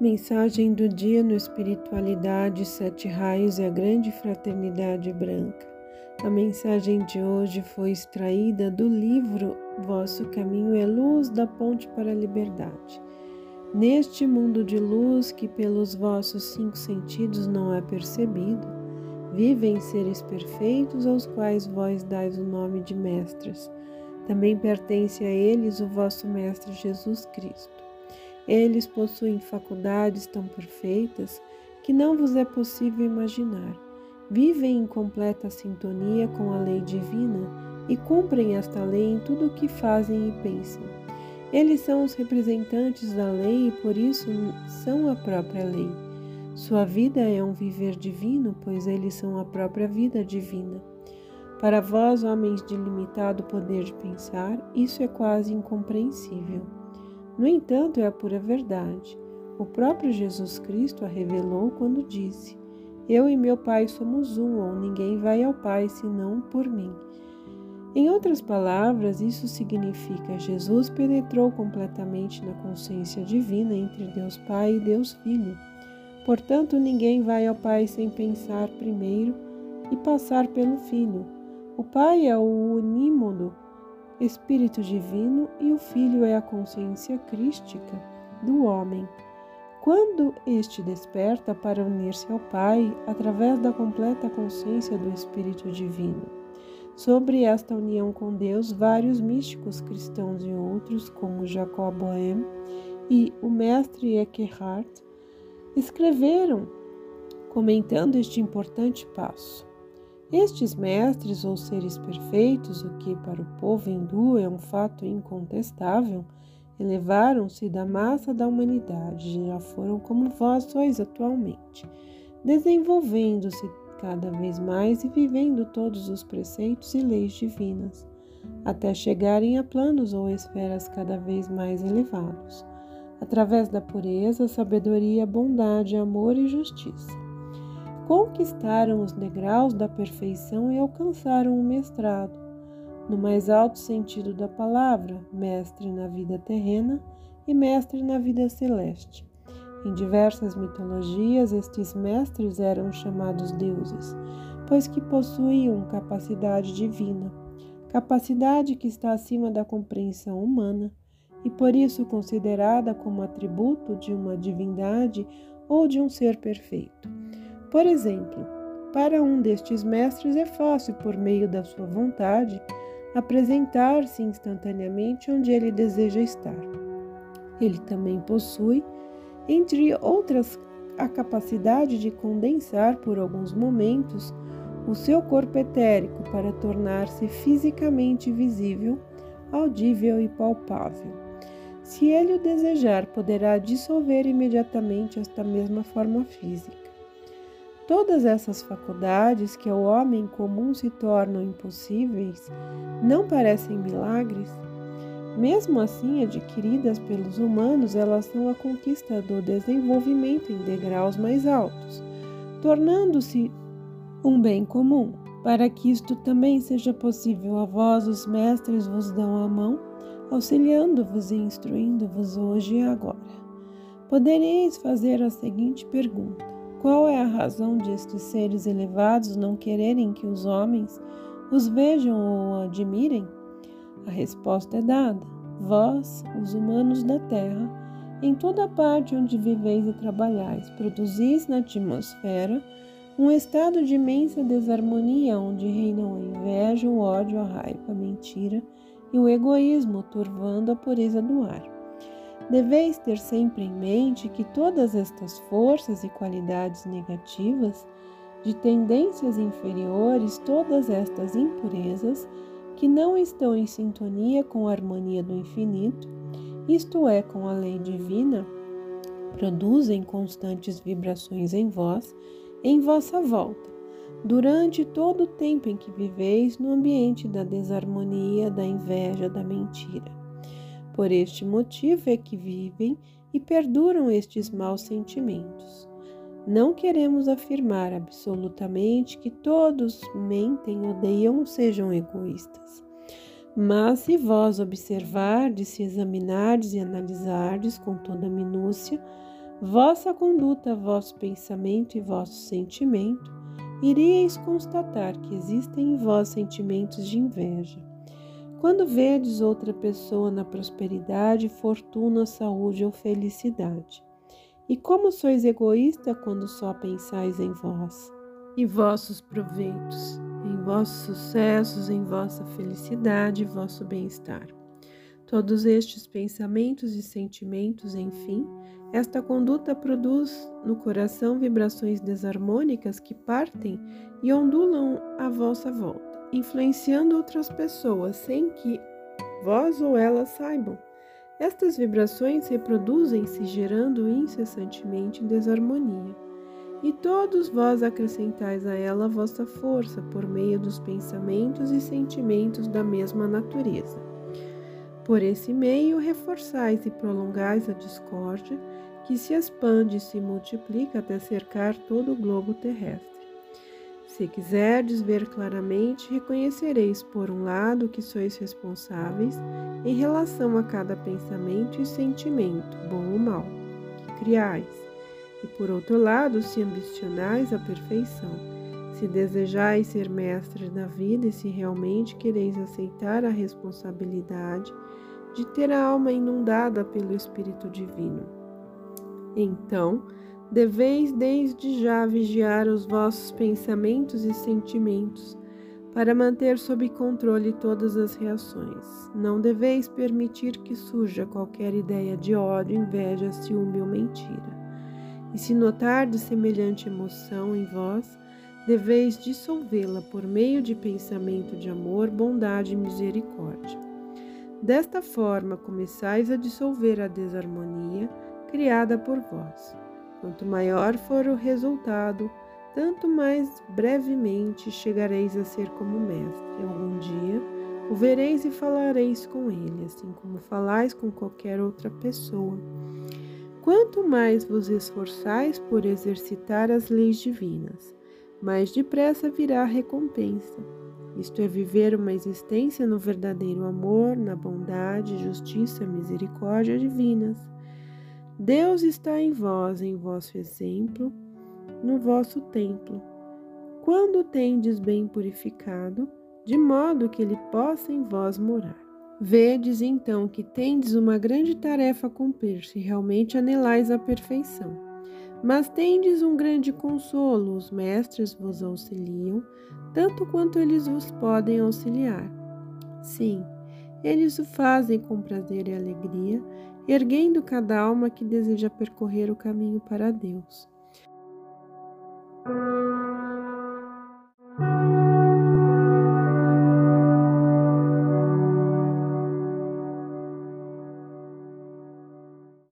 Mensagem do dia no Espiritualidade, Sete Raios e a Grande Fraternidade Branca. A mensagem de hoje foi extraída do livro Vosso Caminho é Luz da Ponte para a Liberdade. Neste mundo de luz que pelos vossos cinco sentidos não é percebido, vivem seres perfeitos aos quais vós dais o nome de mestres. Também pertence a eles o vosso Mestre Jesus Cristo. Eles possuem faculdades tão perfeitas que não vos é possível imaginar. Vivem em completa sintonia com a lei divina e cumprem esta lei em tudo o que fazem e pensam. Eles são os representantes da lei e por isso são a própria lei. Sua vida é um viver divino, pois eles são a própria vida divina. Para vós, homens de limitado poder de pensar, isso é quase incompreensível. No entanto, é a pura verdade. O próprio Jesus Cristo a revelou quando disse: Eu e meu Pai somos um, ou ninguém vai ao Pai senão por mim. Em outras palavras, isso significa Jesus penetrou completamente na consciência divina entre Deus Pai e Deus Filho. Portanto, ninguém vai ao Pai sem pensar primeiro e passar pelo Filho. O Pai é o unímodo Espírito Divino e o Filho é a consciência crística do homem. Quando este desperta para unir-se ao Pai através da completa consciência do Espírito Divino. Sobre esta união com Deus, vários místicos cristãos e outros, como Jacob Boehm e o mestre Eckhart, escreveram comentando este importante passo. Estes mestres ou seres perfeitos, o que para o povo hindu é um fato incontestável, elevaram-se da massa da humanidade, já foram como vós sois atualmente, desenvolvendo-se cada vez mais e vivendo todos os preceitos e leis divinas, até chegarem a planos ou esferas cada vez mais elevados, através da pureza, sabedoria, bondade, amor e justiça conquistaram os degraus da perfeição e alcançaram o mestrado, no mais alto sentido da palavra, mestre na vida terrena e mestre na vida celeste. Em diversas mitologias, estes mestres eram chamados deuses, pois que possuíam capacidade divina, capacidade que está acima da compreensão humana e por isso considerada como atributo de uma divindade ou de um ser perfeito. Por exemplo, para um destes mestres é fácil, por meio da sua vontade, apresentar-se instantaneamente onde ele deseja estar. Ele também possui, entre outras, a capacidade de condensar por alguns momentos o seu corpo etérico para tornar-se fisicamente visível, audível e palpável. Se ele o desejar, poderá dissolver imediatamente esta mesma forma física. Todas essas faculdades que ao homem comum se tornam impossíveis não parecem milagres? Mesmo assim, adquiridas pelos humanos, elas são a conquista do desenvolvimento em degraus mais altos, tornando-se um bem comum. Para que isto também seja possível, a vós, os mestres, vos dão a mão, auxiliando-vos e instruindo-vos hoje e agora. Podereis fazer a seguinte pergunta: qual é a razão de estes seres elevados não quererem que os homens os vejam ou admirem? A resposta é dada. Vós, os humanos da terra, em toda parte onde viveis e trabalhais, produzis na atmosfera um estado de imensa desarmonia onde reinam a inveja, o ódio, a raiva, a mentira e o egoísmo, turvando a pureza do ar. Deveis ter sempre em mente que todas estas forças e qualidades negativas, de tendências inferiores, todas estas impurezas, que não estão em sintonia com a harmonia do infinito, isto é, com a lei divina, produzem constantes vibrações em vós, em vossa volta, durante todo o tempo em que viveis no ambiente da desarmonia, da inveja, da mentira. Por este motivo é que vivem e perduram estes maus sentimentos. Não queremos afirmar absolutamente que todos mentem, odeiam ou sejam egoístas. Mas se vós observardes, se examinardes e analisardes com toda minúcia, vossa conduta, vosso pensamento e vosso sentimento, iríeis constatar que existem em vós sentimentos de inveja. Quando vedes outra pessoa na prosperidade, fortuna, saúde ou felicidade. E como sois egoísta quando só pensais em vós e vossos proveitos, em vossos sucessos, em vossa felicidade e vosso bem-estar. Todos estes pensamentos e sentimentos, enfim, esta conduta produz no coração vibrações desarmônicas que partem e ondulam à vossa volta, influenciando outras pessoas sem que vós ou elas saibam. Estas vibrações reproduzem-se, gerando incessantemente desarmonia. E todos vós acrescentais a ela vossa força por meio dos pensamentos e sentimentos da mesma natureza. Por esse meio, reforçais e prolongais a discórdia, que se expande e se multiplica até cercar todo o globo terrestre. Se quiserdes ver claramente, reconhecereis, por um lado, que sois responsáveis em relação a cada pensamento e sentimento, bom ou mau, que criais, e por outro lado, se ambicionais a perfeição, se desejais ser mestres da vida e se realmente quereis aceitar a responsabilidade de ter a alma inundada pelo Espírito Divino. Então, deveis desde já vigiar os vossos pensamentos e sentimentos, para manter sob controle todas as reações. Não deveis permitir que surja qualquer ideia de ódio, inveja, ciúme ou mentira. E se notardes semelhante emoção em vós, deveis dissolvê-la por meio de pensamento de amor, bondade e misericórdia. Desta forma, começais a dissolver a desarmonia criada por vós. Quanto maior for o resultado, tanto mais brevemente chegareis a ser como mestre. Algum dia o vereis e falareis com ele, assim como falais com qualquer outra pessoa. Quanto mais vos esforçais por exercitar as leis divinas, mais depressa virá a recompensa. Isto é viver uma existência no verdadeiro amor, na bondade, justiça, misericórdia divinas. Deus está em vós, em vosso exemplo, no vosso templo. Quando tendes bem purificado, de modo que ele possa em vós morar. Vedes então que tendes uma grande tarefa a cumprir se realmente anelais a perfeição. Mas tendes um grande consolo, os mestres vos auxiliam, tanto quanto eles vos podem auxiliar. Sim, eles o fazem com prazer e alegria, erguendo cada alma que deseja percorrer o caminho para Deus.